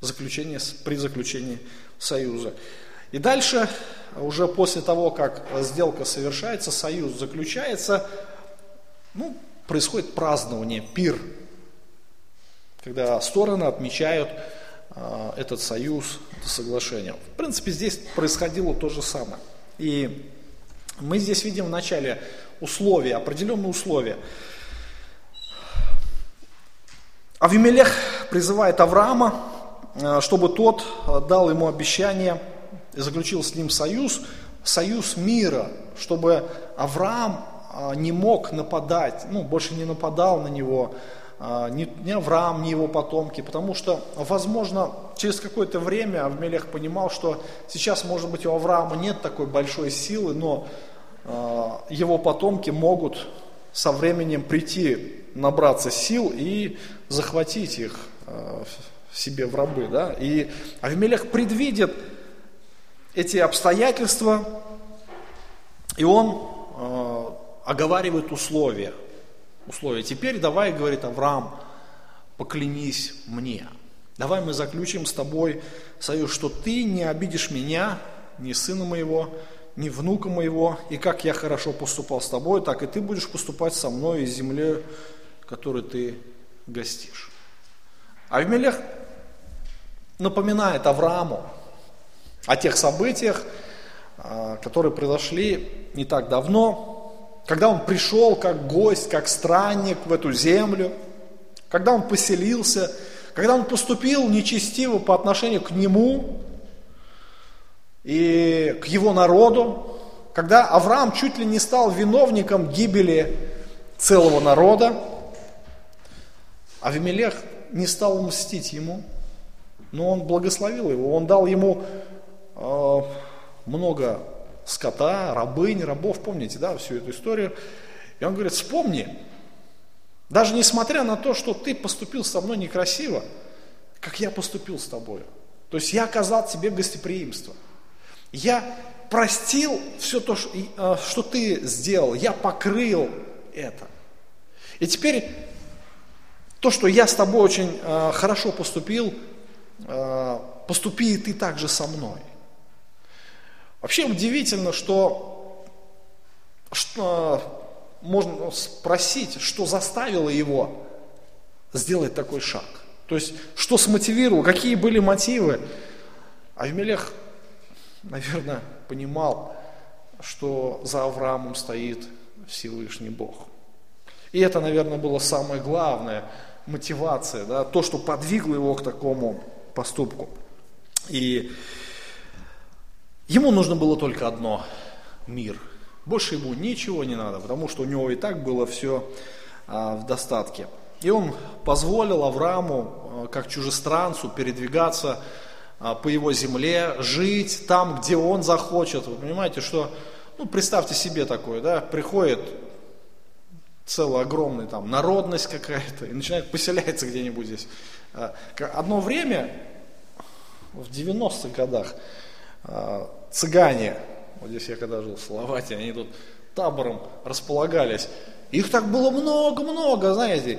заключение, при заключении союза. И дальше, уже после того, как сделка совершается, союз заключается, ну, происходит празднование, пир, когда стороны отмечают а, этот союз, соглашение. В принципе, здесь происходило то же самое. И мы здесь видим в начале условия, определенные условия. Авимелех призывает Авраама, а, чтобы тот дал ему обещание и заключил с ним союз, союз мира, чтобы Авраам а, не мог нападать, ну, больше не нападал на него, а, ни, ни Авраам, ни его потомки, потому что, возможно, через какое-то время Авмелех понимал, что сейчас, может быть, у Авраама нет такой большой силы, но э, его потомки могут со временем прийти, набраться сил и захватить их э, себе в рабы. Да? И Авмелех предвидит эти обстоятельства, и он э, оговаривает условия – условия. Теперь давай, говорит Авраам, поклянись мне. Давай мы заключим с тобой союз, что ты не обидишь меня, ни сына моего, ни внука моего, и как я хорошо поступал с тобой, так и ты будешь поступать со мной из земли, которой ты гостишь. Авимелех напоминает Аврааму о тех событиях, а, которые произошли не так давно, когда он пришел как гость, как странник в эту землю, когда он поселился, когда он поступил нечестиво по отношению к нему и к его народу, когда Авраам чуть ли не стал виновником гибели целого народа, Авимелех не стал мстить ему, но он благословил его, он дал ему э, много скота, рабынь, рабов, помните, да, всю эту историю. И он говорит, вспомни, даже несмотря на то, что ты поступил со мной некрасиво, как я поступил с тобой. То есть я оказал тебе гостеприимство. Я простил все то, э, что ты сделал, я покрыл это. И теперь то, что я с тобой очень э, хорошо поступил, э, поступи и ты также со мной. Вообще удивительно, что, что можно спросить, что заставило его сделать такой шаг. То есть, что смотивировало, какие были мотивы. Авимелех, наверное, понимал, что за Авраамом стоит Всевышний Бог. И это, наверное, было самое главное – мотивация, да, то, что подвигло его к такому поступку. И ему нужно было только одно – мир. Больше ему ничего не надо, потому что у него и так было все а, в достатке. И он позволил Аврааму, а, как чужестранцу, передвигаться а, по его земле, жить там, где он захочет. Вы понимаете, что, ну, представьте себе такое, да, приходит целая огромная там народность какая-то, и начинает поселяться где-нибудь здесь. Одно время, в 90-х годах, цыгане, вот здесь я когда жил в Словакии, они тут табором располагались. Их так было много-много, знаете.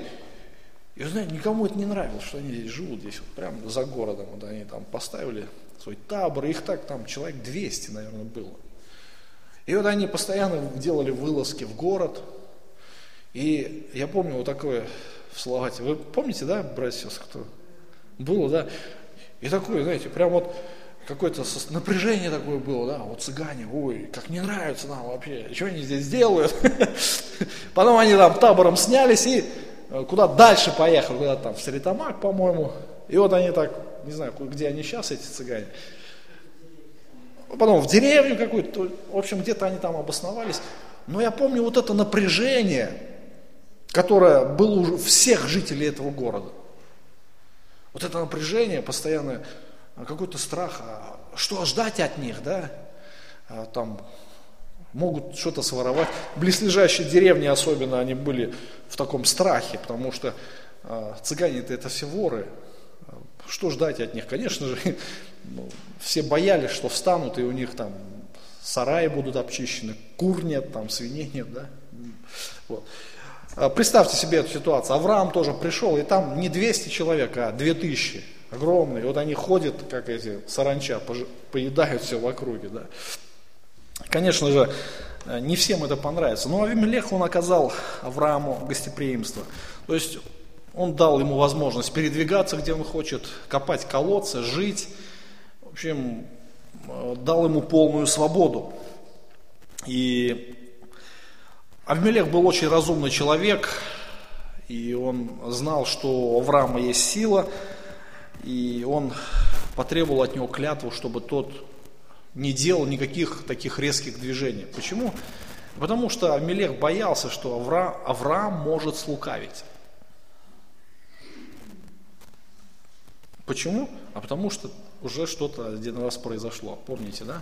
И, знаете, никому это не нравилось, что они здесь живут, здесь вот прямо за городом. Вот они там поставили свой табор, их так там человек 200, наверное, было. И вот они постоянно делали вылазки в город, и я помню вот такое в Словакии. Вы помните, да, братья, кто? Было, да? И такое, знаете, прям вот какое-то напряжение такое было, да, вот цыгане, ой, как не нравится нам вообще, что они здесь делают. Потом они там табором снялись и э, куда дальше поехали, куда там, в Саритамак, по-моему. И вот они так, не знаю, где они сейчас, эти цыгане. Потом в деревню какую-то, в общем, где-то они там обосновались. Но я помню вот это напряжение, которое было у всех жителей этого города. Вот это напряжение постоянное, какой-то страх, а что ждать от них, да? А там могут что-то своровать. Близлежащие деревни особенно, они были в таком страхе, потому что цыгане-то это все воры. Что ждать от них? Конечно же, ну, все боялись, что встанут и у них там сараи будут обчищены, кур нет, там свиней нет, да? Вот. А, представьте себе эту ситуацию. Авраам тоже пришел, и там не 200 человек, а 2000. Огромные. Вот они ходят, как эти саранча, поедают все в округе. Да. Конечно же, э, не всем это понравится. Но Авимелех, он оказал Аврааму гостеприимство. То есть он дал ему возможность передвигаться, где он хочет, копать колодцы, жить. В общем, э, дал ему полную свободу. И Авимелех был очень разумный человек, и он знал, что у Авраама есть сила, и он потребовал от него клятву, чтобы тот не делал никаких таких резких движений. Почему? Потому что Авимелех боялся, что Авраам, Авраам может слукавить. Почему? А потому что уже что-то один раз произошло, помните, да?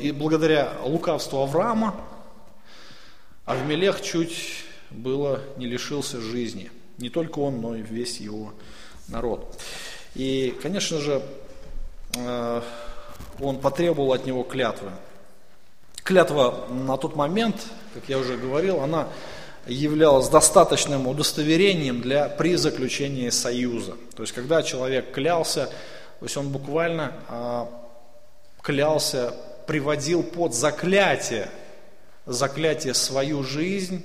И благодаря лукавству Авраама Авмелех чуть было не лишился жизни. Не только он, но и весь его народ. И, конечно же, э, он потребовал от него клятвы. Клятва на тот момент, как я уже говорил, она являлось достаточным удостоверением для, при заключении союза. То есть, когда человек клялся, то есть он буквально а, клялся, приводил под заклятие, заклятие свою жизнь,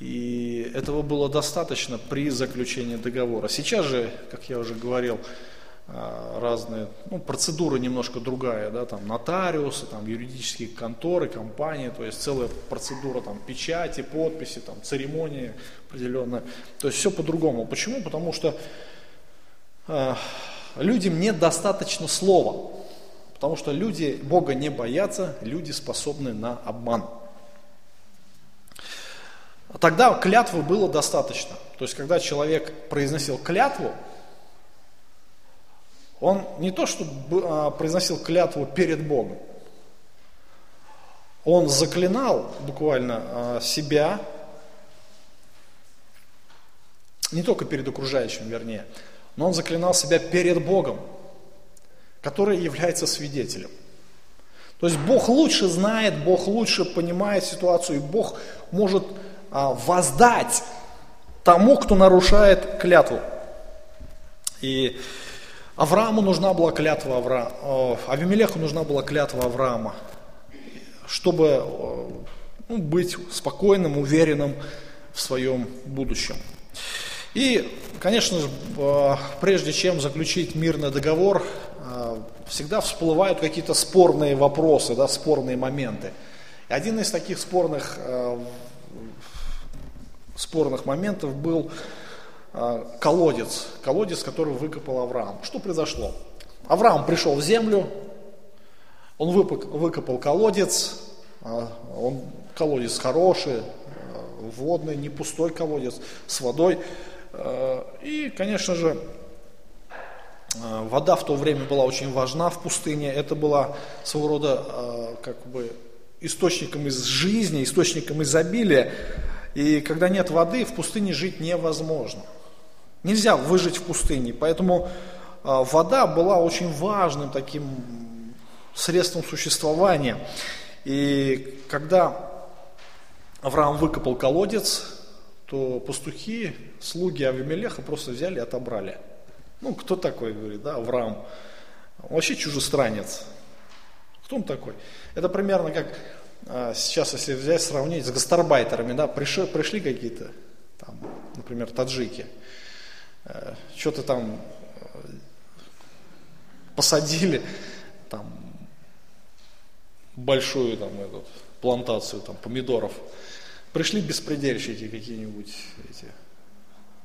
и этого было достаточно при заключении договора. Сейчас же, как я уже говорил, а, разные, ну, процедура немножко другая, да, там нотариусы, там юридические конторы, компании, то есть целая процедура там печати, подписи, там церемонии определенная, то есть все по-другому. Почему? Потому что э, людям недостаточно слова, потому что люди Бога не боятся, люди способны на обман. Тогда клятвы было достаточно. То есть, когда человек произносил клятву, он не то, что а, произносил клятву перед Богом, он заклинал буквально а, себя, не только перед окружающим, вернее, но он заклинал себя перед Богом, который является свидетелем. То есть Бог лучше знает, Бог лучше понимает ситуацию, и Бог может а, воздать тому, кто нарушает клятву. И Аврааму нужна была клятва Авраама, Авимелеху нужна была клятва Авраама, чтобы ну, быть спокойным, уверенным в своем будущем. И, конечно же, прежде чем заключить мирный договор, всегда всплывают какие-то спорные вопросы, да, спорные моменты. И один из таких спорных спорных моментов был а, колодец, колодец, который выкопал Авраам. Что произошло? Авраам пришел в землю, он выкопал колодец, а, он колодец хороший, а, водный, не пустой колодец, с водой. И, конечно же, вода в то время была очень важна в пустыне. Это была своего рода как бы источником из жизни, источником изобилия. И когда нет воды, в пустыне жить невозможно. Нельзя выжить в пустыне. Поэтому а, вода была очень важным таким средством существования. И когда Авраам выкопал колодец, то пастухи, слуги Авимелеха просто взяли и отобрали. Ну, кто такой, говорит, да, Авраам? Вообще чужестранец. Кто он такой? Это примерно как сейчас, если взять, сравнить с гастарбайтерами, да, пришли, пришли какие-то, там, например, таджики, э, что-то там э, посадили, там, большую там эту плантацию там помидоров, пришли беспредельщики какие-нибудь эти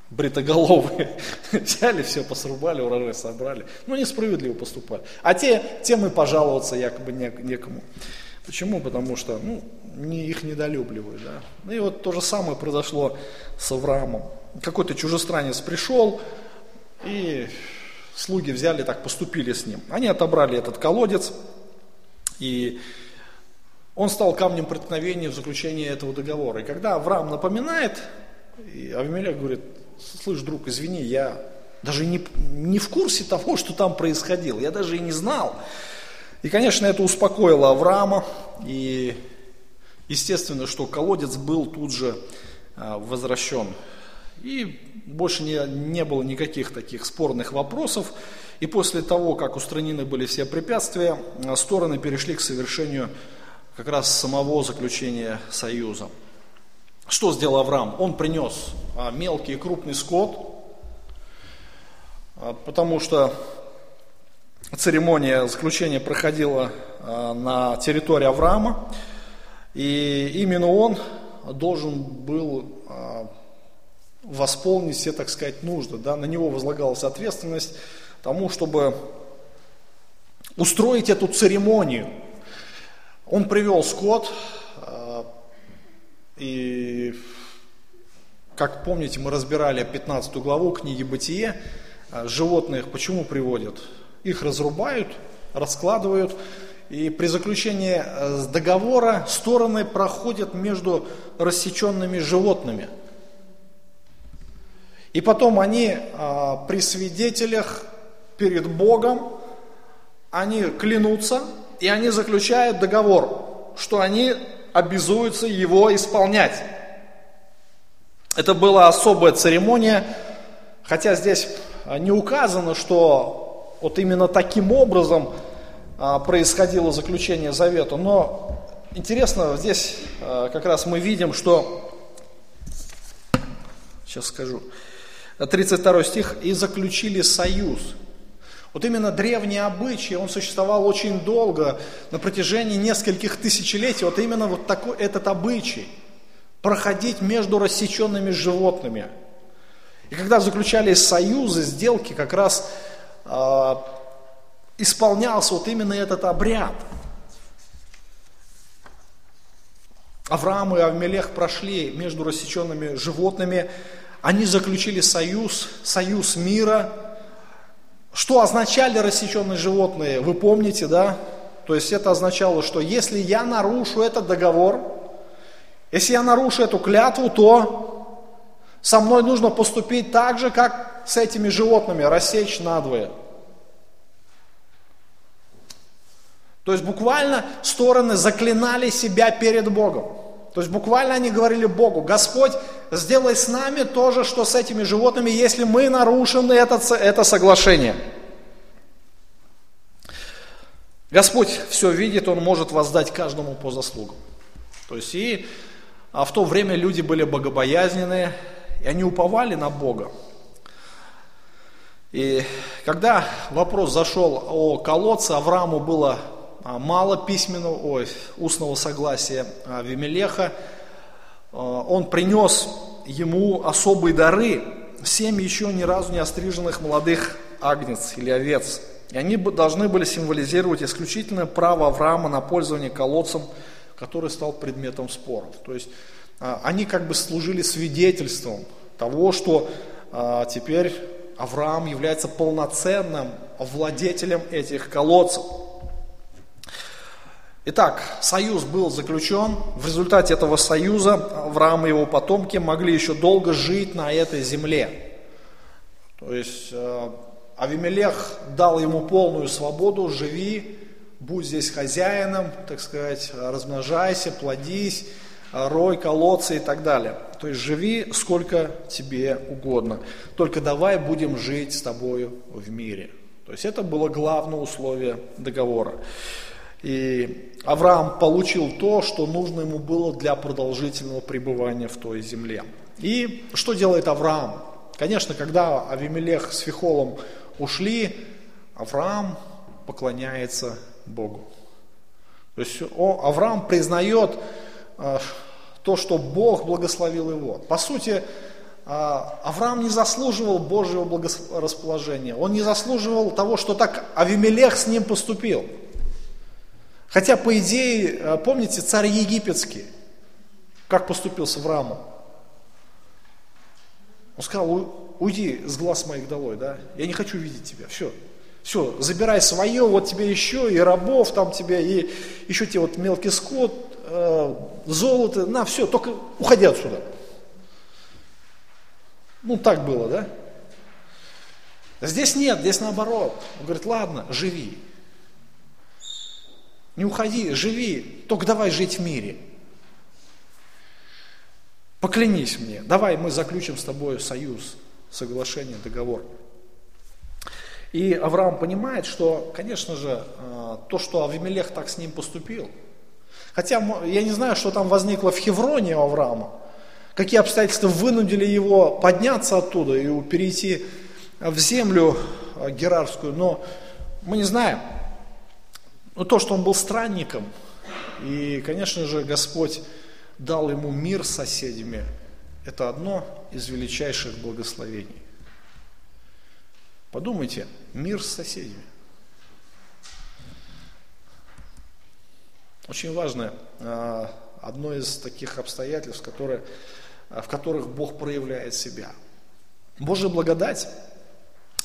бритоголовые, взяли все, посрубали, урожай собрали. Ну, несправедливо поступали. А те, тем и пожаловаться якобы некому. Почему? Потому что ну, не, их недолюбливают. Да? Ну и вот то же самое произошло с Авраамом. Какой-то чужестранец пришел, и слуги взяли, так поступили с ним. Они отобрали этот колодец, и он стал камнем преткновения в заключении этого договора. И когда Авраам напоминает, и Авимелек говорит, слышь, друг, извини, я даже не, не в курсе того, что там происходило, я даже и не знал. И, конечно, это успокоило Авраама, и естественно, что колодец был тут же а, возвращен. И больше не, не было никаких таких спорных вопросов. И после того, как устранены были все препятствия, а, стороны перешли к совершению как раз самого заключения союза. Что сделал Авраам? Он принес а, мелкий и крупный скот, потому что церемония заключения проходила а, на территории Авраама, и именно он должен был а, восполнить все, так сказать, нужды. Да? На него возлагалась ответственность тому, чтобы устроить эту церемонию. Он привел скот, а, и, как помните, мы разбирали 15 главу книги «Бытие», животных почему приводят? Их разрубают, раскладывают, и при заключении э, договора стороны проходят между рассеченными животными. И потом они а, при свидетелях перед Богом, они клянутся, и они заключают договор, что они обязуются его исполнять. Это была особая церемония, хотя здесь не указано, что вот именно таким образом а, происходило заключение завета. Но интересно, здесь а, как раз мы видим, что, сейчас скажу, 32 стих, и заключили союз. Вот именно древний обычай, он существовал очень долго, на протяжении нескольких тысячелетий. Вот именно вот такой этот обычай, проходить между рассеченными животными. И когда заключались союзы, сделки, как раз исполнялся вот именно этот обряд. Авраам и Авмелех прошли между рассеченными животными, они заключили союз, союз мира, что означали рассеченные животные, вы помните, да? То есть это означало, что если я нарушу этот договор, если я нарушу эту клятву, то со мной нужно поступить так же, как с этими животными, рассечь надвое. То есть буквально стороны заклинали себя перед Богом. То есть буквально они говорили Богу, Господь, сделай с нами то же, что с этими животными, если мы нарушим это, это соглашение. Господь все видит, Он может воздать каждому по заслугам. То есть и а в то время люди были богобоязненные, и они уповали на Бога. И когда вопрос зашел о колодце, Аврааму было а, мало письменного, ой, устного согласия Вимелеха. А, он принес ему особые дары, семь еще ни разу не остриженных молодых агнец или овец. И они должны были символизировать исключительное право Авраама на пользование колодцем, который стал предметом споров. То есть а, они как бы служили свидетельством того, что теперь Авраам является полноценным владетелем этих колодцев. Итак, союз был заключен. В результате этого союза Авраам и его потомки могли еще долго жить на этой земле. То есть э, Авимелех дал ему полную свободу, живи, будь здесь хозяином, так сказать, размножайся, плодись, рой колодцы и так далее. То есть живи сколько тебе угодно. Только давай будем жить с тобою в мире. То есть это было главное условие договора. И Авраам получил то, что нужно ему было для продолжительного пребывания в той земле. И что делает Авраам? Конечно, когда Авимелех с Фихолом ушли, Авраам поклоняется Богу. То есть Авраам признает э, то, что Бог благословил его. По сути, э, Авраам не заслуживал Божьего благорасположения. Он не заслуживал того, что так Авимелех с ним поступил. Хотя, по идее, э, помните, царь египетский, как поступил с Авраамом? Он сказал, уйди с глаз моих долой, да, я не хочу видеть тебя, все, все, забирай свое, вот тебе еще и рабов там тебе, и еще тебе вот мелкий скот, э, золото, на, все, только уходи отсюда. Ну, так было, да? Здесь нет, здесь наоборот. Он говорит, ладно, живи. Не уходи, живи, только давай жить в мире. Поклянись мне, давай мы заключим с тобой союз, соглашение, договор. И Авраам понимает, что, конечно же, э, то, что Авимелех так с ним поступил, хотя я не знаю, что там возникло в Хевроне у Авраама, какие обстоятельства вынудили его подняться оттуда и перейти в землю э, Герарскую, но мы не знаем. Но то, что он был странником, и, конечно же, Господь дал ему мир с соседями, это одно из величайших благословений. Подумайте, мир с соседями. Очень важное, а, одно из таких обстоятельств, которые, а, в которых Бог проявляет себя. Божья благодать,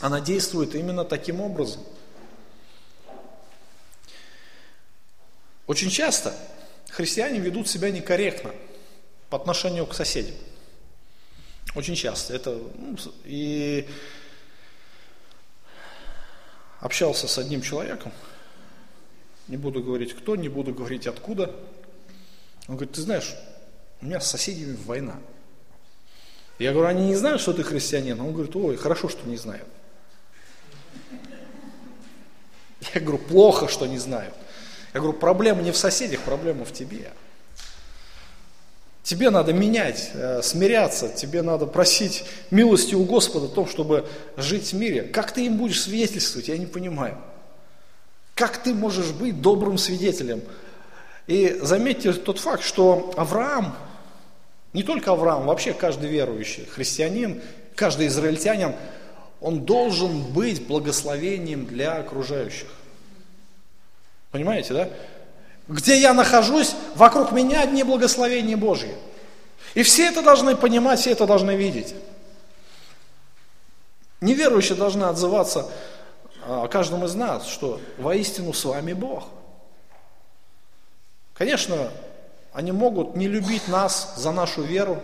она действует именно таким образом – Очень часто христиане ведут себя некорректно по отношению к соседям. Очень часто. Это, ну, и общался с одним человеком, не буду говорить кто, не буду говорить откуда. Он говорит, ты знаешь, у меня с соседями война. Я говорю, они не знают, что ты христианин? Он говорит, ой, хорошо, что не знают. Я говорю, плохо, что не знают. Я говорю, проблема не в соседях, проблема в тебе. Тебе надо менять, э, смиряться, тебе надо просить милости у Господа о том, чтобы жить в мире. Как ты им будешь свидетельствовать, я не понимаю. Как ты можешь быть добрым свидетелем? И заметьте тот факт, что Авраам, не только Авраам, вообще каждый верующий христианин, каждый израильтянин, он должен быть благословением для окружающих. Понимаете, да? Где я нахожусь, вокруг меня одни благословения Божьи. И все это должны понимать, все это должны видеть. Неверующие должны отзываться о каждом из нас, что воистину с вами Бог. Конечно, они могут не любить нас за нашу веру,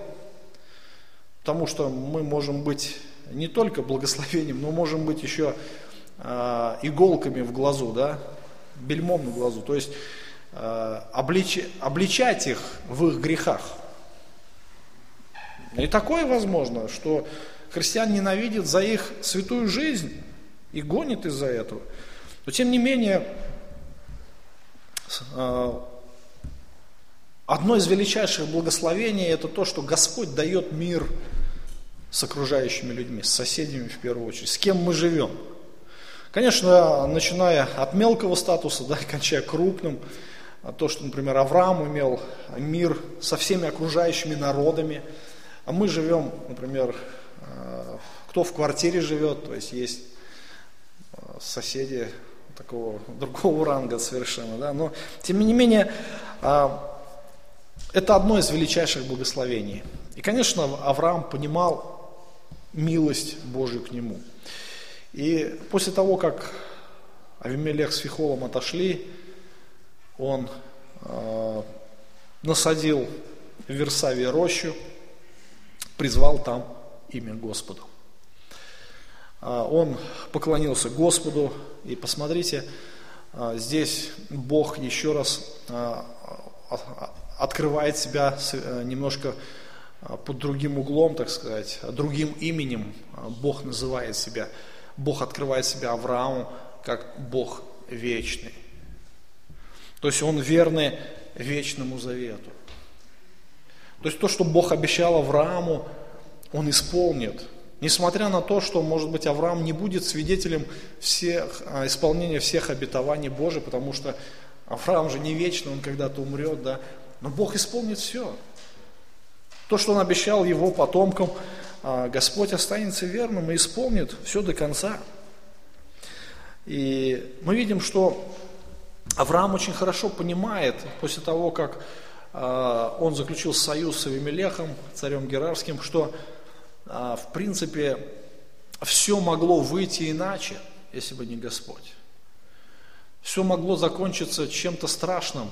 потому что мы можем быть не только благословением, но можем быть еще э, иголками в глазу, да, бельмом на глазу. То есть э, облич, обличать их в их грехах. И такое возможно, что христиан ненавидит за их святую жизнь и гонит из-за этого. Но тем не менее, э, одно из величайших благословений это то, что Господь дает мир с окружающими людьми, с соседями в первую очередь, с кем мы живем. Конечно, начиная от мелкого статуса, да, кончая крупным, а то, что, например, Авраам имел мир со всеми окружающими народами, а мы живем, например, э, кто в квартире живет, то есть есть соседи такого другого ранга совершенно, да, но тем не менее а, это одно из величайших благословений. И, конечно, Авраам понимал милость Божию к нему. И после того, как Авимелех с Фихолом отошли, он э, насадил в Версавии рощу, призвал там имя Господа. Э, он поклонился Господу, и посмотрите, э, здесь Бог еще раз э, открывает себя э, немножко под другим углом, так сказать, другим именем Бог называет себя – Бог открывает себя Аврааму как Бог вечный. То есть он верный вечному завету. То есть то, что Бог обещал Аврааму, он исполнит. Несмотря на то, что, может быть, Авраам не будет свидетелем всех, а, исполнения всех обетований Божьих, потому что Авраам же не вечный, он когда-то умрет, да. Но Бог исполнит все. То, что он обещал его потомкам, а, Господь останется верным и исполнит все до конца. И мы видим, что Авраам очень хорошо понимает, после того, как а, он заключил союз с Авимелехом, царем Герарским, что в принципе все могло выйти иначе, если бы не Господь. Все могло закончиться чем-то страшным,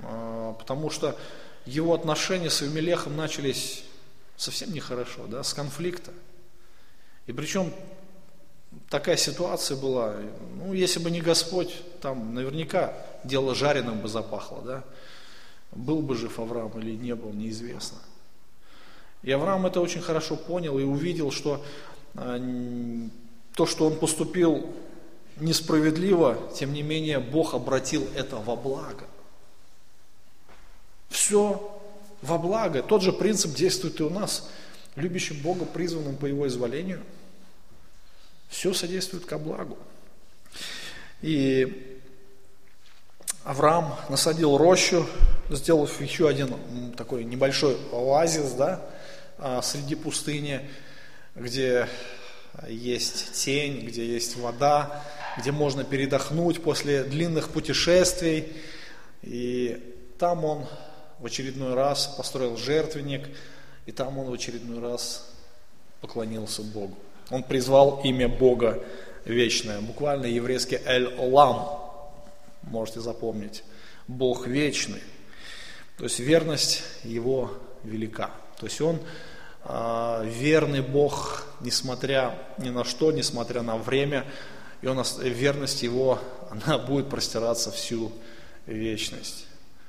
потому что его отношения с Авимелехом начались совсем нехорошо, да, с конфликта. И причем такая ситуация была, ну, если бы не Господь, там наверняка дело жареным бы запахло, да. Был бы жив Авраам или не был, неизвестно. И Авраам это очень хорошо понял и увидел, что э, то, что он поступил несправедливо, тем не менее Бог обратил это во благо. Все во благо. Тот же принцип действует и у нас, любящим Бога, призванным по Его изволению. Все содействует ко благу. И Авраам насадил рощу, сделав еще один такой небольшой оазис, да, а, среди пустыни, где есть тень, где есть вода, где можно передохнуть после длинных путешествий. И там он в очередной раз построил жертвенник, и там он в очередной раз поклонился Богу. Он призвал имя Бога вечное, буквально еврейский Эль-Олам, можете запомнить, Бог вечный. То есть верность его велика. То есть он верный Бог, несмотря ни на что, несмотря на время, и он, верность его, она будет простираться всю вечность.